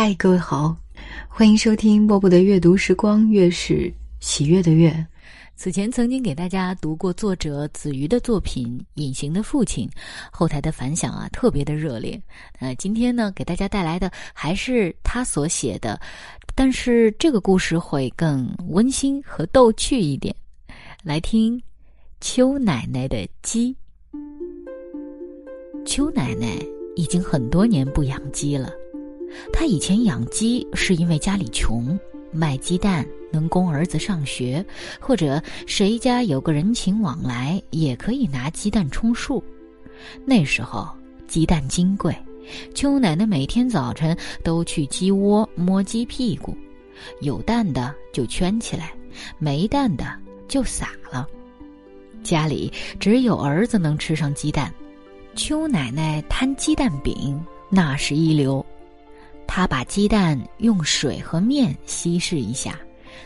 嗨，各位好，欢迎收听波波的阅读时光，月是喜悦的月。此前曾经给大家读过作者子瑜的作品《隐形的父亲》，后台的反响啊特别的热烈。呃，今天呢给大家带来的还是他所写的，但是这个故事会更温馨和逗趣一点。来听邱奶奶的鸡。邱奶奶已经很多年不养鸡了，他以前养鸡是因为家里穷，卖鸡蛋。能供儿子上学，或者谁家有个人情往来，也可以拿鸡蛋充数。那时候鸡蛋金贵，邱奶奶每天早晨都去鸡窝摸鸡屁股，有蛋的就圈起来，没蛋的就撒了。家里只有儿子能吃上鸡蛋，邱奶奶摊鸡蛋饼那是一流。他把鸡蛋用水和面稀释一下。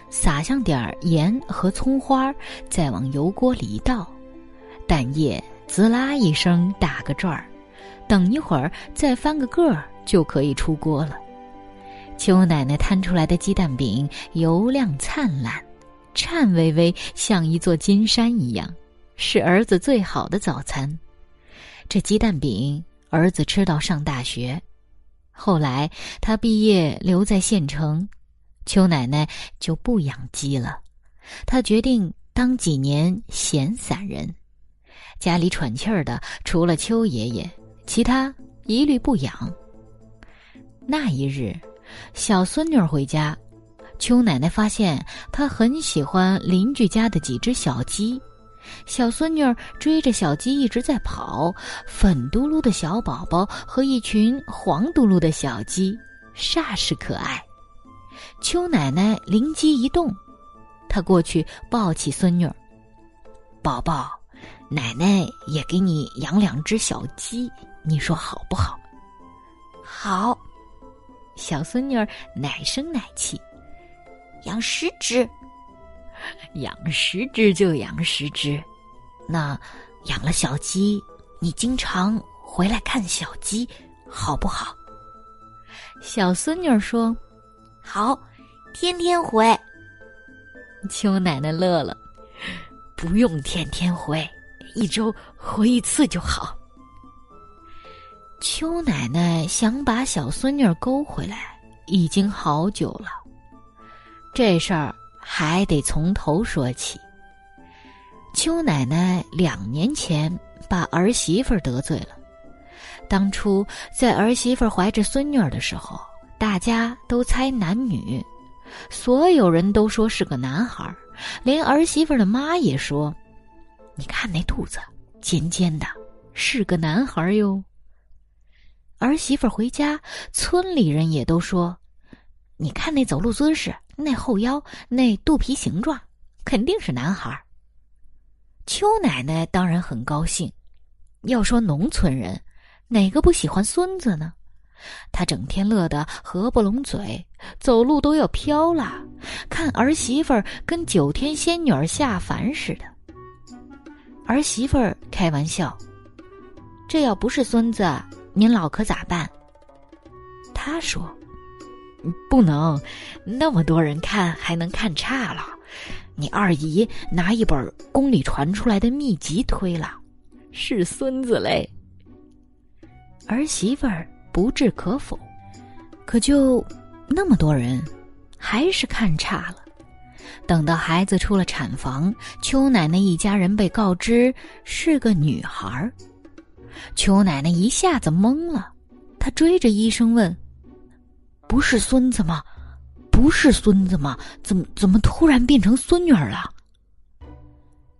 撒上点盐和葱花，再往油锅里一倒，蛋液滋啦一声打个转儿，等一会儿再翻个个儿就可以出锅了。邱奶奶摊出来的鸡蛋饼油亮灿烂，颤巍巍像一座金山一样，是儿子最好的早餐。这鸡蛋饼儿子吃到上大学，后来他毕业留在县城。邱奶奶就不养鸡了，她决定当几年闲散人。家里喘气儿的除了邱爷爷，其他一律不养。那一日，小孙女回家，邱奶奶发现她很喜欢邻居家的几只小鸡。小孙女追着小鸡一直在跑，粉嘟噜的小宝宝和一群黄嘟噜的小鸡，煞是可爱。邱奶奶灵机一动，她过去抱起孙女儿：“宝宝，奶奶也给你养两只小鸡，你说好不好？”“好。”小孙女儿奶声奶气：“养十只，养十只就养十只。那养了小鸡，你经常回来看小鸡，好不好？”小孙女儿说。好，天天回。邱奶奶乐了，不用天天回，一周回一次就好。邱奶奶想把小孙女勾回来，已经好久了。这事儿还得从头说起。邱奶奶两年前把儿媳妇得罪了，当初在儿媳妇怀着孙女儿的时候。大家都猜男女，所有人都说是个男孩连儿媳妇的妈也说：“你看那肚子尖尖的，是个男孩哟。”儿媳妇回家，村里人也都说：“你看那走路姿势，那后腰，那肚皮形状，肯定是男孩邱奶奶当然很高兴。要说农村人，哪个不喜欢孙子呢？他整天乐得合不拢嘴，走路都要飘了。看儿媳妇儿跟九天仙女儿下凡似的。儿媳妇儿开玩笑：“这要不是孙子，您老可咋办？”他说：“不能，那么多人看还能看差了。你二姨拿一本宫里传出来的秘籍推了，是孙子嘞。”儿媳妇儿。不置可否，可就那么多人，还是看差了。等到孩子出了产房，邱奶奶一家人被告知是个女孩儿，邱奶奶一下子懵了。她追着医生问：“不是孙子吗？不是孙子吗？怎么怎么突然变成孙女儿了？”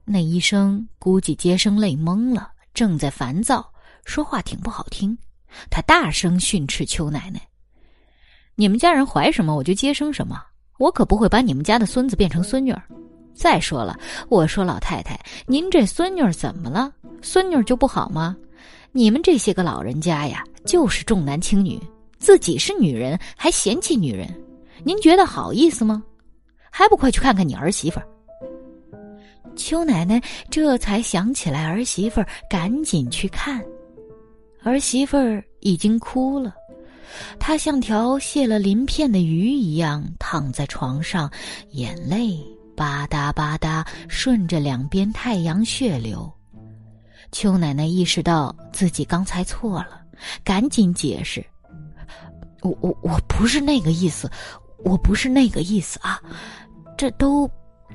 那医生估计接生累懵了，正在烦躁，说话挺不好听。他大声训斥邱奶奶：“你们家人怀什么，我就接生什么，我可不会把你们家的孙子变成孙女儿。再说了，我说老太太，您这孙女儿怎么了？孙女儿就不好吗？你们这些个老人家呀，就是重男轻女，自己是女人还嫌弃女人，您觉得好意思吗？还不快去看看你儿媳妇儿！”邱奶奶这才想起来儿媳妇儿，赶紧去看。儿媳妇儿已经哭了，她像条泄了鳞片的鱼一样躺在床上，眼泪吧嗒吧嗒顺着两边太阳穴流。邱奶奶意识到自己刚才错了，赶紧解释：“我我我不是那个意思，我不是那个意思啊！这都，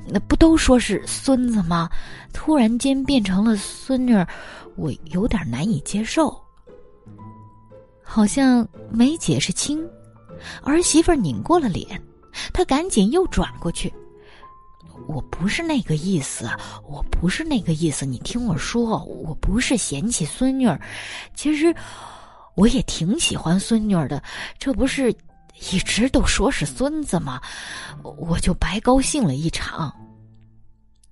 那不都说是孙子吗？突然间变成了孙女，我有点难以接受。”好像没解释清，儿媳妇拧过了脸，她赶紧又转过去。我不是那个意思，我不是那个意思。你听我说，我不是嫌弃孙女儿，其实我也挺喜欢孙女儿的。这不是一直都说是孙子吗？我就白高兴了一场。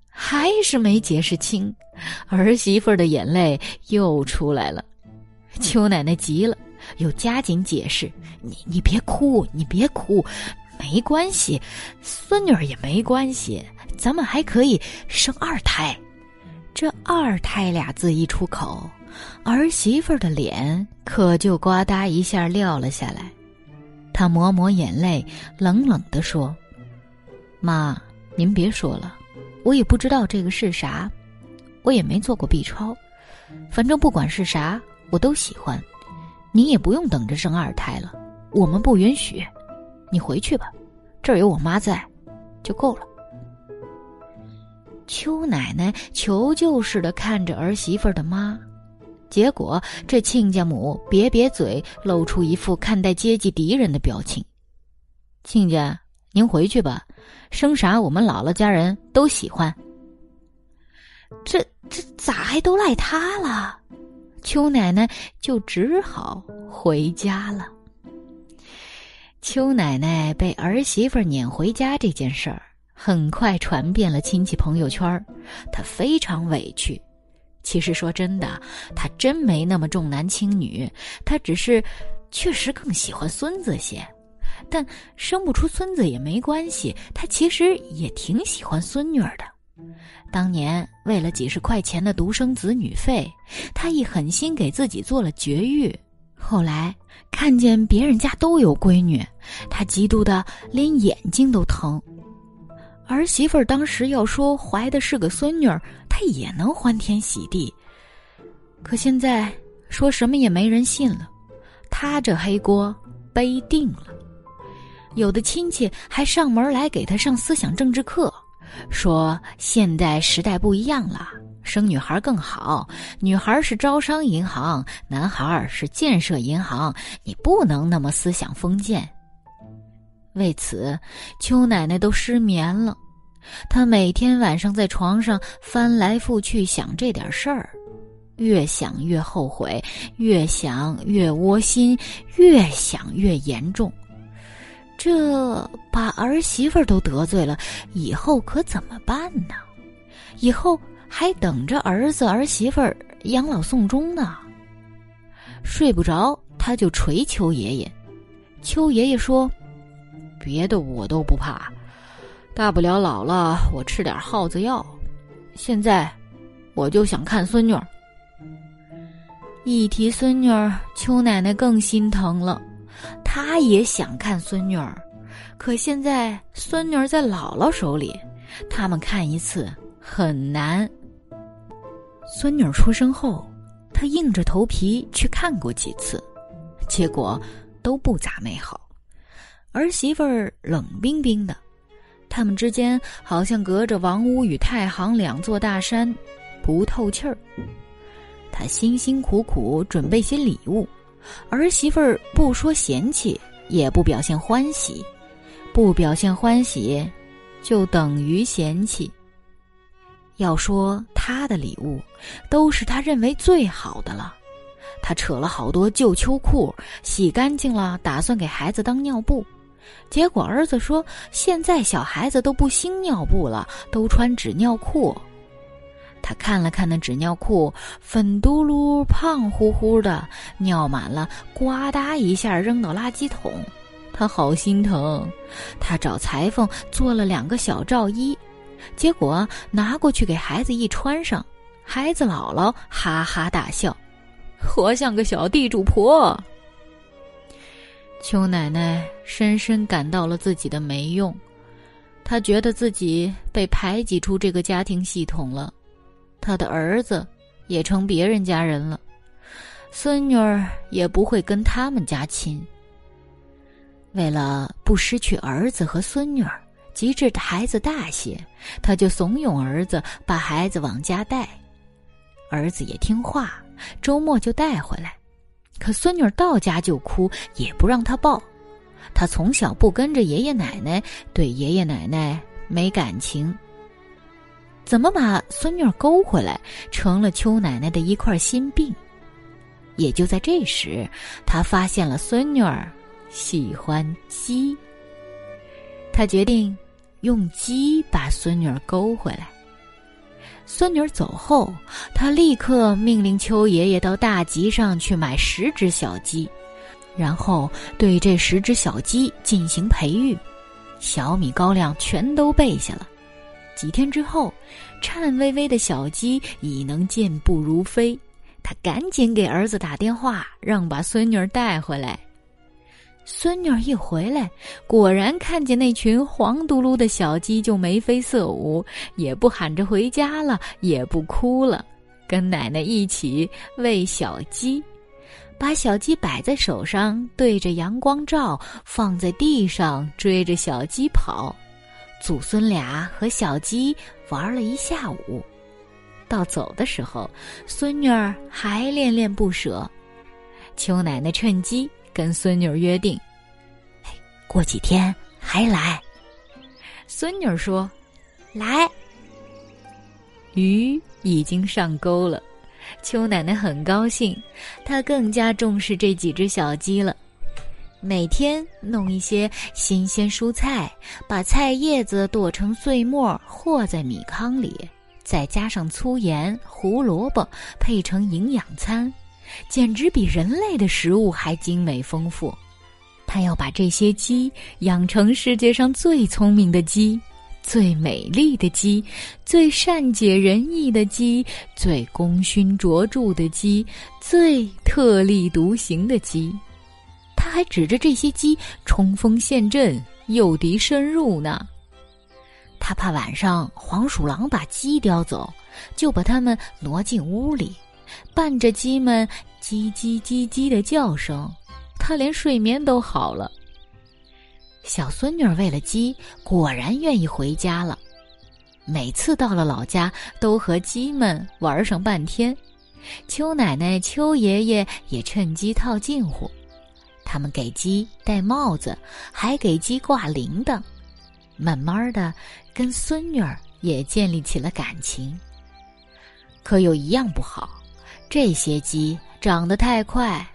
还是没解释清，儿媳妇的眼泪又出来了。邱奶奶急了，又加紧解释：“你你别哭，你别哭，没关系，孙女儿也没关系。”咱们还可以生二胎，这“二胎”俩字一出口，儿媳妇的脸可就呱嗒一下撂了下来。她抹抹眼泪，冷冷地说：“妈，您别说了，我也不知道这个是啥，我也没做过 B 超，反正不管是啥，我都喜欢。你也不用等着生二胎了，我们不允许。你回去吧，这儿有我妈在，就够了。”邱奶奶求救似的看着儿媳妇的妈，结果这亲家母瘪瘪嘴，露出一副看待阶级敌人的表情。亲家，您回去吧，生啥我们姥姥家人都喜欢。这这咋还都赖他了？邱奶奶就只好回家了。邱奶奶被儿媳妇撵回家这件事儿。很快传遍了亲戚朋友圈她非常委屈。其实说真的，他真没那么重男轻女，他只是确实更喜欢孙子些。但生不出孙子也没关系，他其实也挺喜欢孙女儿的。当年为了几十块钱的独生子女费，他一狠心给自己做了绝育。后来看见别人家都有闺女，他嫉妒的连眼睛都疼。儿媳妇儿当时要说怀的是个孙女儿，她也能欢天喜地。可现在说什么也没人信了，她这黑锅背定了。有的亲戚还上门来给她上思想政治课，说现在时代不一样了，生女孩更好，女孩是招商银行，男孩是建设银行，你不能那么思想封建。为此，邱奶奶都失眠了。她每天晚上在床上翻来覆去想这点事儿，越想越后悔，越想越窝心，越想越严重。这把儿媳妇都得罪了，以后可怎么办呢？以后还等着儿子儿媳妇养老送终呢。睡不着，他就捶邱爷爷。邱爷爷说。别的我都不怕，大不了老了我吃点耗子药。现在我就想看孙女儿。一提孙女儿，邱奶奶更心疼了。她也想看孙女儿，可现在孙女儿在姥姥手里，他们看一次很难。孙女儿出生后，她硬着头皮去看过几次，结果都不咋美好。儿媳妇儿冷冰冰的，他们之间好像隔着王屋与太行两座大山，不透气儿。他辛辛苦苦准备些礼物，儿媳妇儿不说嫌弃，也不表现欢喜，不表现欢喜，就等于嫌弃。要说他的礼物，都是他认为最好的了。他扯了好多旧秋裤，洗干净了，打算给孩子当尿布。结果儿子说：“现在小孩子都不兴尿布了，都穿纸尿裤。”他看了看那纸尿裤，粉嘟噜、胖乎乎的，尿满了，呱嗒一下扔到垃圾桶。他好心疼，他找裁缝做了两个小罩衣，结果拿过去给孩子一穿上，孩子姥姥哈哈大笑，活像个小地主婆。邱奶奶深深感到了自己的没用，她觉得自己被排挤出这个家庭系统了，她的儿子也成别人家人了，孙女儿也不会跟他们家亲。为了不失去儿子和孙女儿，及至孩子大些，他就怂恿儿子把孩子往家带。儿子也听话，周末就带回来。可孙女儿到家就哭，也不让他抱。他从小不跟着爷爷奶奶，对爷爷奶奶没感情。怎么把孙女儿勾回来，成了邱奶奶的一块心病。也就在这时，他发现了孙女儿。喜欢鸡，他决定用鸡把孙女儿勾回来。孙女儿走后，他立刻命令邱爷爷到大集上去买十只小鸡，然后对这十只小鸡进行培育。小米高粱全都备下了。几天之后，颤巍巍的小鸡已能健步如飞。他赶紧给儿子打电话，让把孙女儿带回来。孙女儿一回来，果然看见那群黄嘟噜的小鸡，就眉飞色舞，也不喊着回家了，也不哭了，跟奶奶一起喂小鸡，把小鸡摆在手上，对着阳光照，放在地上追着小鸡跑，祖孙俩和小鸡玩了一下午。到走的时候，孙女儿还恋恋不舍。邱奶奶趁机。跟孙女约定，过几天还来。孙女说：“来。”鱼已经上钩了，邱奶奶很高兴，她更加重视这几只小鸡了。每天弄一些新鲜蔬菜，把菜叶子剁成碎末，和在米糠里，再加上粗盐、胡萝卜，配成营养餐。简直比人类的食物还精美丰富。他要把这些鸡养成世界上最聪明的鸡、最美丽的鸡、最善解人意的鸡、最功勋卓著的鸡、最特立独行的鸡。他还指着这些鸡冲锋陷阵、诱敌深入呢。他怕晚上黄鼠狼把鸡叼走，就把它们挪进屋里。伴着鸡们叽叽叽叽的叫声，他连睡眠都好了。小孙女儿为了鸡，果然愿意回家了。每次到了老家，都和鸡们玩上半天。邱奶奶、邱爷爷也趁机套近乎，他们给鸡戴帽子，还给鸡挂铃铛。慢慢的，跟孙女儿也建立起了感情。可有一样不好。这些鸡长得太快，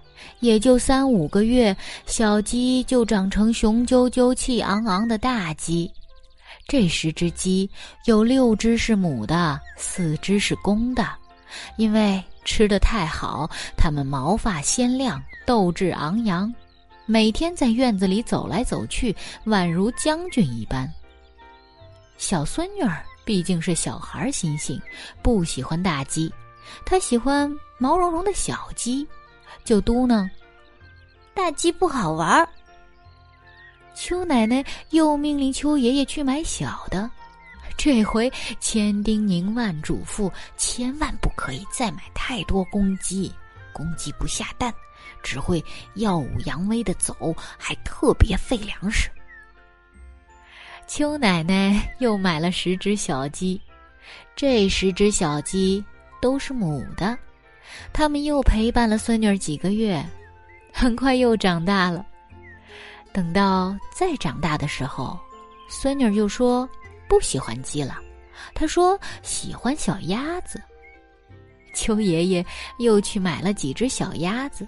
也就三五个月，小鸡就长成雄赳赳、气昂昂的大鸡。这十只鸡有六只是母的，四只是公的。因为吃的太好，它们毛发鲜亮，斗志昂扬，每天在院子里走来走去，宛如将军一般。小孙女儿毕竟是小孩心性，不喜欢大鸡。他喜欢毛茸茸的小鸡，就嘟囔：“大鸡不好玩。”邱奶奶又命令邱爷爷去买小的，这回千叮咛万嘱咐，千万不可以再买太多公鸡，公鸡不下蛋，只会耀武扬威的走，还特别费粮食。邱奶奶又买了十只小鸡，这十只小鸡。都是母的，他们又陪伴了孙女儿几个月，很快又长大了。等到再长大的时候，孙女儿又说不喜欢鸡了，她说喜欢小鸭子。邱爷爷又去买了几只小鸭子。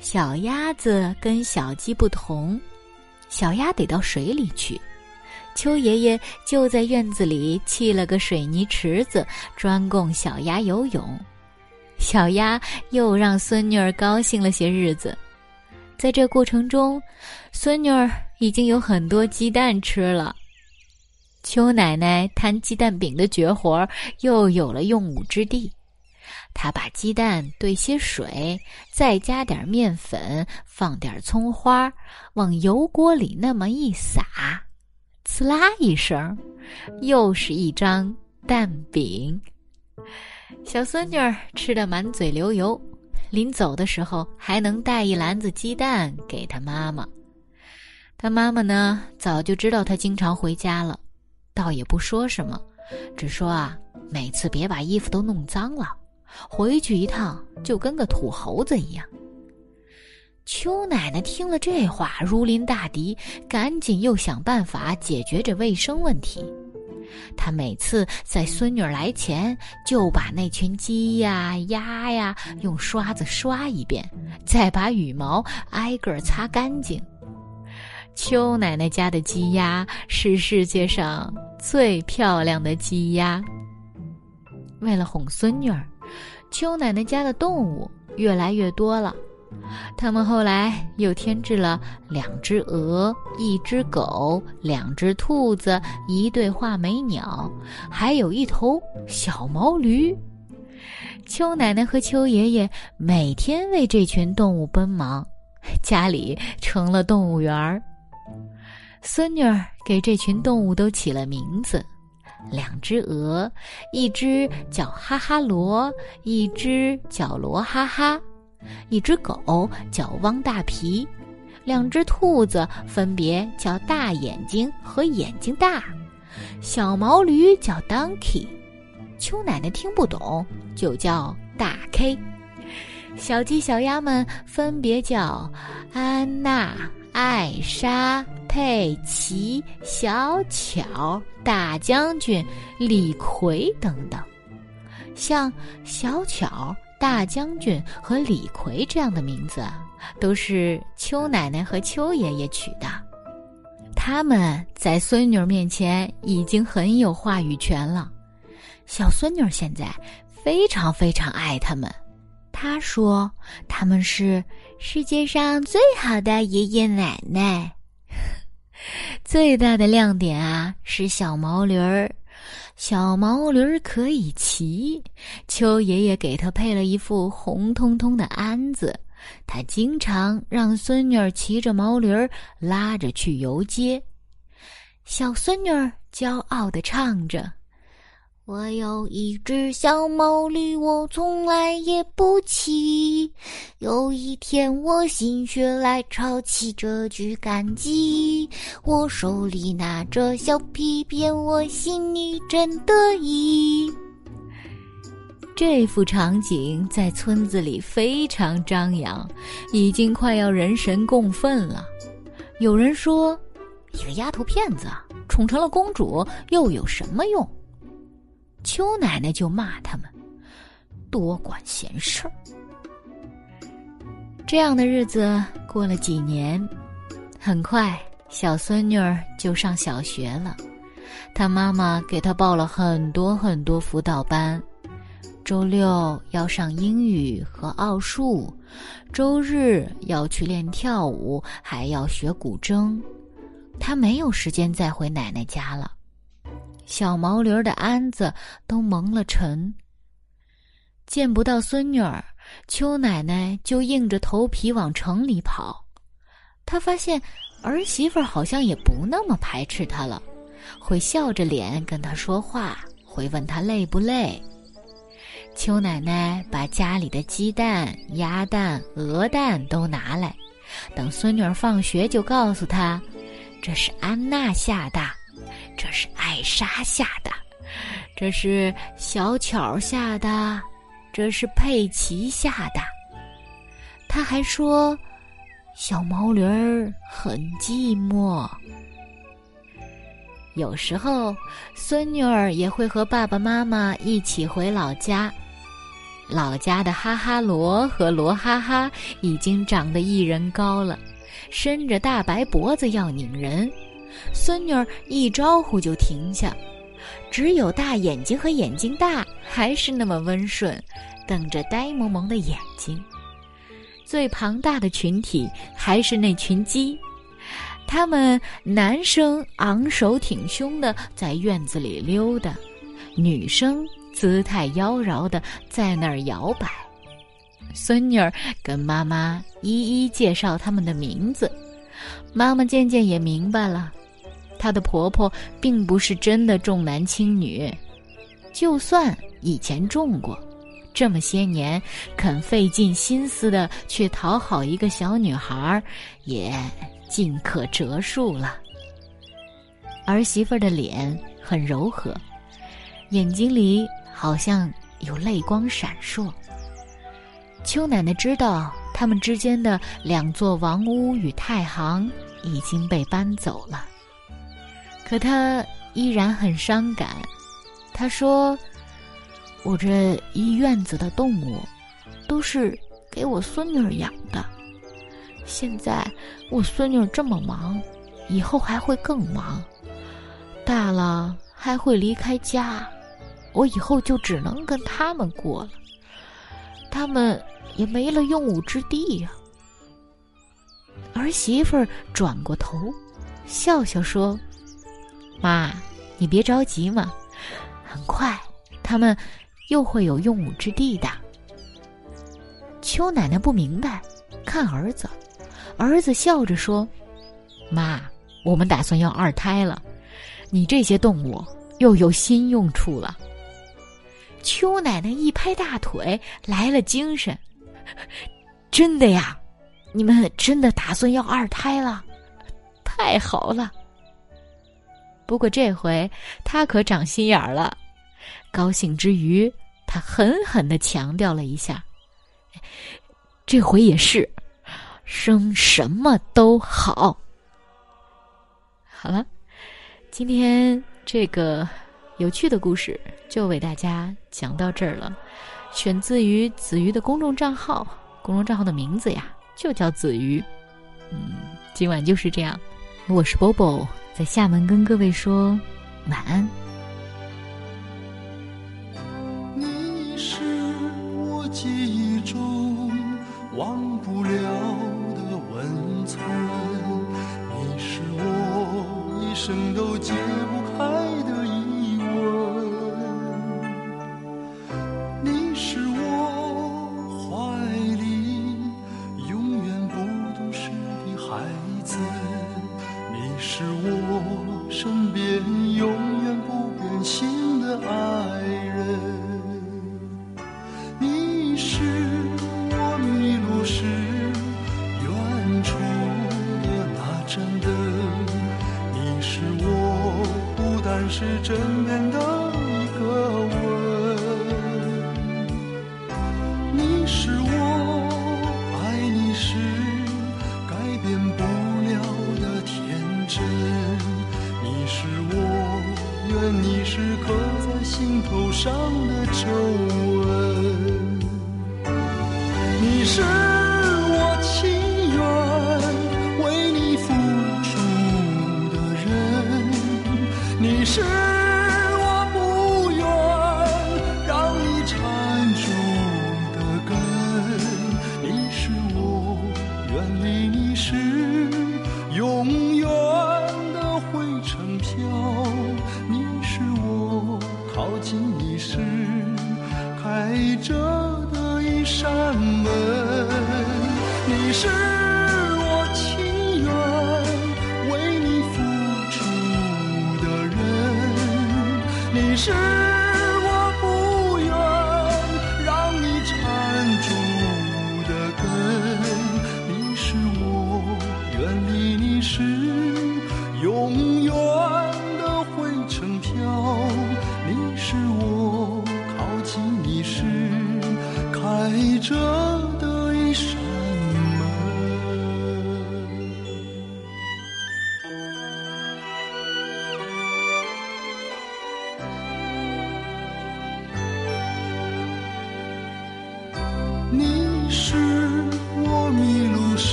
小鸭子跟小鸡不同，小鸭得到水里去。邱爷爷就在院子里砌了个水泥池子，专供小鸭游泳。小鸭又让孙女儿高兴了些日子。在这过程中，孙女儿已经有很多鸡蛋吃了。邱奶奶摊鸡蛋饼的绝活又有了用武之地。她把鸡蛋兑些水，再加点面粉，放点葱花，往油锅里那么一撒，呲啦一声，又是一张蛋饼。小孙女儿吃得满嘴流油，临走的时候还能带一篮子鸡蛋给她妈妈。她妈妈呢，早就知道她经常回家了，倒也不说什么，只说啊，每次别把衣服都弄脏了。回去一趟就跟个土猴子一样。邱奶奶听了这话，如临大敌，赶紧又想办法解决这卫生问题。她每次在孙女来前，就把那群鸡呀、鸭呀用刷子刷一遍，再把羽毛挨个擦干净。邱奶奶家的鸡鸭是世界上最漂亮的鸡鸭。为了哄孙女儿。邱奶奶家的动物越来越多了，他们后来又添置了两只鹅、一只狗、两只兔子、一对画眉鸟，还有一头小毛驴。邱奶奶和邱爷爷每天为这群动物奔忙，家里成了动物园儿。孙女儿给这群动物都起了名字。两只鹅，一只叫哈哈罗，一只叫罗哈哈；一只狗叫汪大皮，两只兔子分别叫大眼睛和眼睛大，小毛驴叫 Donkey。邱奶奶听不懂，就叫大 K。小鸡、小鸭们分别叫安娜、艾莎。佩奇、小巧、大将军、李逵等等，像小巧、大将军和李逵这样的名字，都是邱奶奶和邱爷爷取的。他们在孙女面前已经很有话语权了。小孙女现在非常非常爱他们，她说他们是世界上最好的爷爷奶奶。最大的亮点啊是小毛驴儿，小毛驴可以骑。邱爷爷给他配了一副红彤彤的鞍子，他经常让孙女儿骑着毛驴拉着去游街。小孙女儿骄傲地唱着。我有一只小毛驴，我从来也不骑。有一天，我心血来潮骑着去赶集，我手里拿着小皮鞭，我心里真得意。这幅场景在村子里非常张扬，已经快要人神共愤了。有人说：“一个丫头片子宠成了公主，又有什么用？”邱奶奶就骂他们多管闲事儿。这样的日子过了几年，很快小孙女儿就上小学了。她妈妈给她报了很多很多辅导班，周六要上英语和奥数，周日要去练跳舞，还要学古筝。她没有时间再回奶奶家了。小毛驴的鞍子都蒙了尘，见不到孙女儿，邱奶奶就硬着头皮往城里跑。她发现儿媳妇好像也不那么排斥她了，会笑着脸跟她说话，会问她累不累。邱奶奶把家里的鸡蛋、鸭蛋、鹅蛋都拿来，等孙女儿放学就告诉她：“这是安娜下的。”这是艾莎下的，这是小巧下的，这是佩奇下的。他还说，小毛驴儿很寂寞。有时候，孙女儿也会和爸爸妈妈一起回老家。老家的哈哈罗和罗哈哈已经长得一人高了，伸着大白脖子要拧人。孙女儿一招呼就停下，只有大眼睛和眼睛大还是那么温顺，瞪着呆萌萌的眼睛。最庞大的群体还是那群鸡，他们男生昂首挺胸的在院子里溜达，女生姿态妖娆的在那儿摇摆。孙女儿跟妈妈一一介绍他们的名字，妈妈渐渐也明白了，她的婆婆并不是真的重男轻女，就算以前重过，这么些年肯费尽心思的去讨好一个小女孩，也尽可折数了。儿媳妇的脸很柔和，眼睛里好像有泪光闪烁。邱奶奶知道他们之间的两座王屋与太行已经被搬走了，可她依然很伤感。她说：“我这一院子的动物，都是给我孙女儿养的。现在我孙女儿这么忙，以后还会更忙。大了还会离开家，我以后就只能跟他们过了。他们。”也没了用武之地呀。儿媳妇转过头，笑笑说：“妈，你别着急嘛，很快他们又会有用武之地的。”邱奶奶不明白，看儿子，儿子笑着说：“妈，我们打算要二胎了，你这些动物又有新用处了。”邱奶奶一拍大腿，来了精神。真的呀，你们真的打算要二胎了？太好了！不过这回他可长心眼儿了，高兴之余，他狠狠的强调了一下：“这回也是，生什么都好。”好了，今天这个有趣的故事就为大家讲到这儿了。选自于子瑜的公众账号，公众账号的名字呀，就叫子瑜。嗯，今晚就是这样。我是 Bobo，在厦门跟各位说晚安。你是我记忆中忘不了的温存，你是我一生都记你是刻在心头上的皱纹，你是